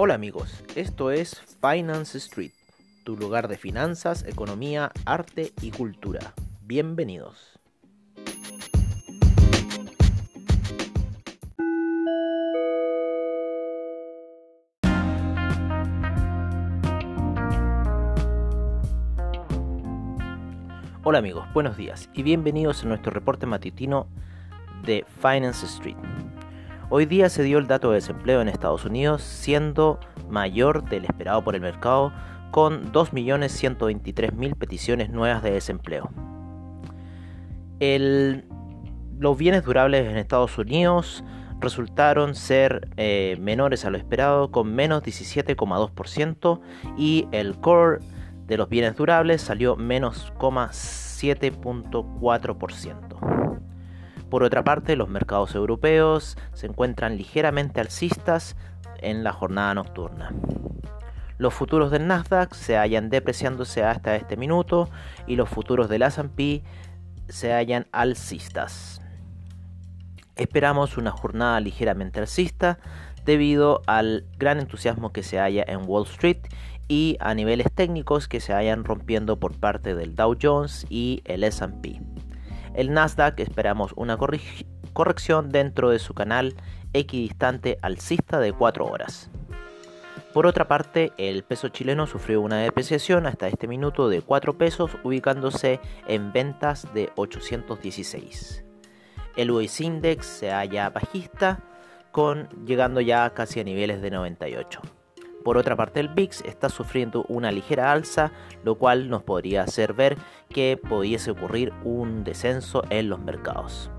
Hola amigos, esto es Finance Street, tu lugar de finanzas, economía, arte y cultura. Bienvenidos. Hola amigos, buenos días y bienvenidos a nuestro reporte matutino de Finance Street. Hoy día se dio el dato de desempleo en Estados Unidos siendo mayor del esperado por el mercado con 2.123.000 peticiones nuevas de desempleo. los bienes durables en Estados Unidos resultaron ser eh, menores a lo esperado con menos 17,2% y el core de los bienes durables salió menos 7.4%. Por otra parte, los mercados europeos se encuentran ligeramente alcistas en la jornada nocturna. Los futuros del Nasdaq se hallan depreciándose hasta este minuto y los futuros del S&P se hallan alcistas. Esperamos una jornada ligeramente alcista debido al gran entusiasmo que se halla en Wall Street y a niveles técnicos que se hayan rompiendo por parte del Dow Jones y el S&P. El Nasdaq esperamos una corrección dentro de su canal equidistante alcista de 4 horas. Por otra parte, el peso chileno sufrió una depreciación hasta este minuto de 4 pesos, ubicándose en ventas de 816. El US Index se halla bajista, con, llegando ya casi a niveles de 98. Por otra parte, el VIX está sufriendo una ligera alza, lo cual nos podría hacer ver que pudiese ocurrir un descenso en los mercados.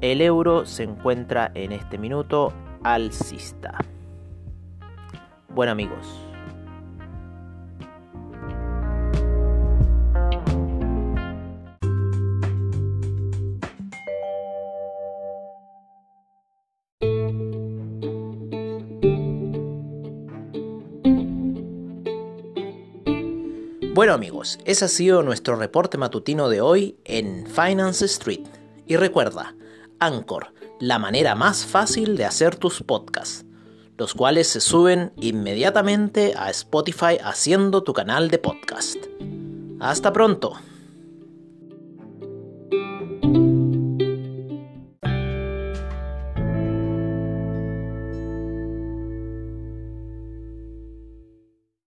El euro se encuentra en este minuto alcista. Bueno amigos, Bueno amigos, ese ha sido nuestro reporte matutino de hoy en Finance Street. Y recuerda, Anchor, la manera más fácil de hacer tus podcasts, los cuales se suben inmediatamente a Spotify haciendo tu canal de podcast. Hasta pronto.